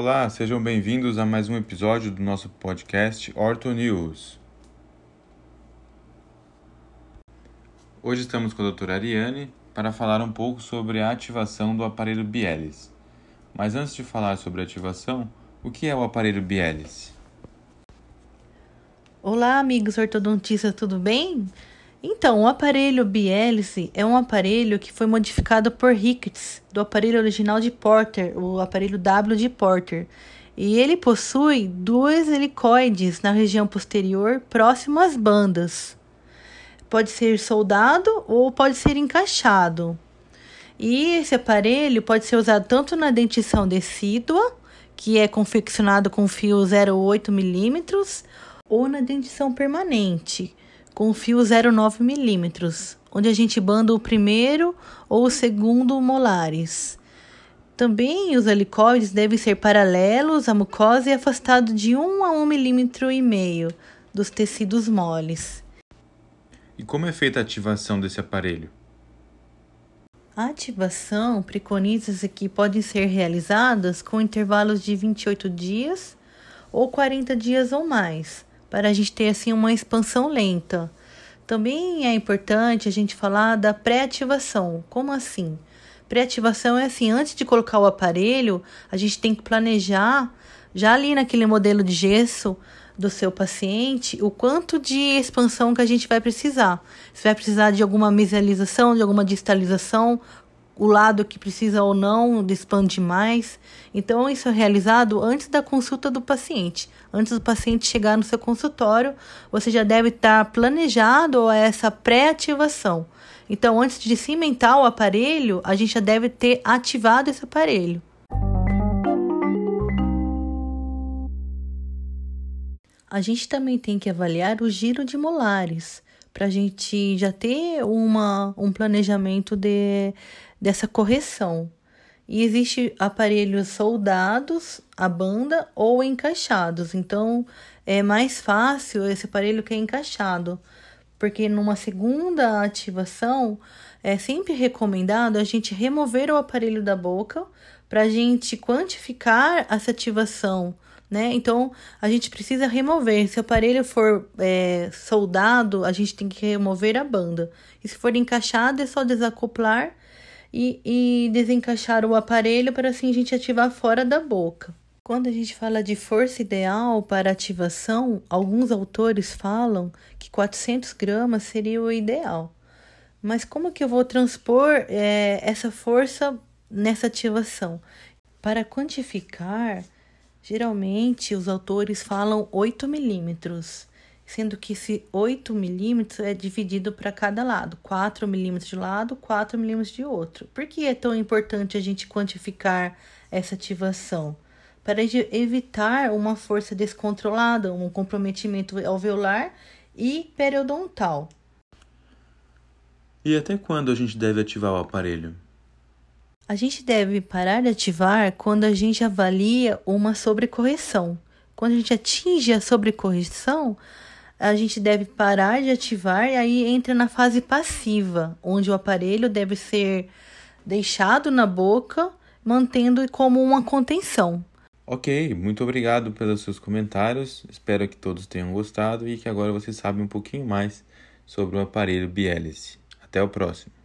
Olá, sejam bem-vindos a mais um episódio do nosso podcast Orto News. Hoje estamos com a doutora Ariane para falar um pouco sobre a ativação do aparelho Bielis. Mas antes de falar sobre ativação, o que é o aparelho Bielis? Olá, amigos ortodontistas, tudo bem? Então, o aparelho Bielice é um aparelho que foi modificado por Ricketts, do aparelho original de Porter, o aparelho W de Porter. E ele possui dois helicoides na região posterior próximo às bandas. Pode ser soldado ou pode ser encaixado. E esse aparelho pode ser usado tanto na dentição decídua, que é confeccionado com fio 0,8 milímetros, ou na dentição permanente, com fio 0,9 milímetros, onde a gente banda o primeiro ou o segundo molares. Também os helicoides devem ser paralelos à mucosa e afastados de 1 a 1 milímetro e meio dos tecidos moles. E como é feita a ativação desse aparelho? A ativação preconiza que podem ser realizadas com intervalos de 28 dias ou 40 dias ou mais, para a gente ter assim uma expansão lenta. Também é importante a gente falar da pré-ativação. Como assim? Pré-ativação é assim, antes de colocar o aparelho, a gente tem que planejar já ali naquele modelo de gesso do seu paciente o quanto de expansão que a gente vai precisar. Se vai precisar de alguma mesialização, de alguma distalização, o lado que precisa ou não de expandir mais. Então, isso é realizado antes da consulta do paciente. Antes do paciente chegar no seu consultório, você já deve estar planejado essa pré-ativação. Então, antes de cimentar o aparelho, a gente já deve ter ativado esse aparelho. A gente também tem que avaliar o giro de molares para a gente já ter uma, um planejamento de, dessa correção. E existe aparelhos soldados à banda ou encaixados. Então é mais fácil esse aparelho que é encaixado, porque numa segunda ativação é sempre recomendado a gente remover o aparelho da boca para a gente quantificar essa ativação né? Então a gente precisa remover. Se o aparelho for é, soldado, a gente tem que remover a banda. E se for encaixado, é só desacoplar e, e desencaixar o aparelho para assim a gente ativar fora da boca. Quando a gente fala de força ideal para ativação, alguns autores falam que 400 gramas seria o ideal. Mas como que eu vou transpor é, essa força nessa ativação? Para quantificar, Geralmente, os autores falam 8 milímetros, sendo que esse 8 milímetros é dividido para cada lado, 4 milímetros de lado, 4 milímetros de outro. Por que é tão importante a gente quantificar essa ativação? Para evitar uma força descontrolada, um comprometimento alveolar e periodontal. E até quando a gente deve ativar o aparelho? A gente deve parar de ativar quando a gente avalia uma sobrecorreção. Quando a gente atinge a sobrecorreção, a gente deve parar de ativar e aí entra na fase passiva, onde o aparelho deve ser deixado na boca, mantendo como uma contenção. Ok, muito obrigado pelos seus comentários. Espero que todos tenham gostado e que agora vocês sabem um pouquinho mais sobre o aparelho Bielice. Até o próximo.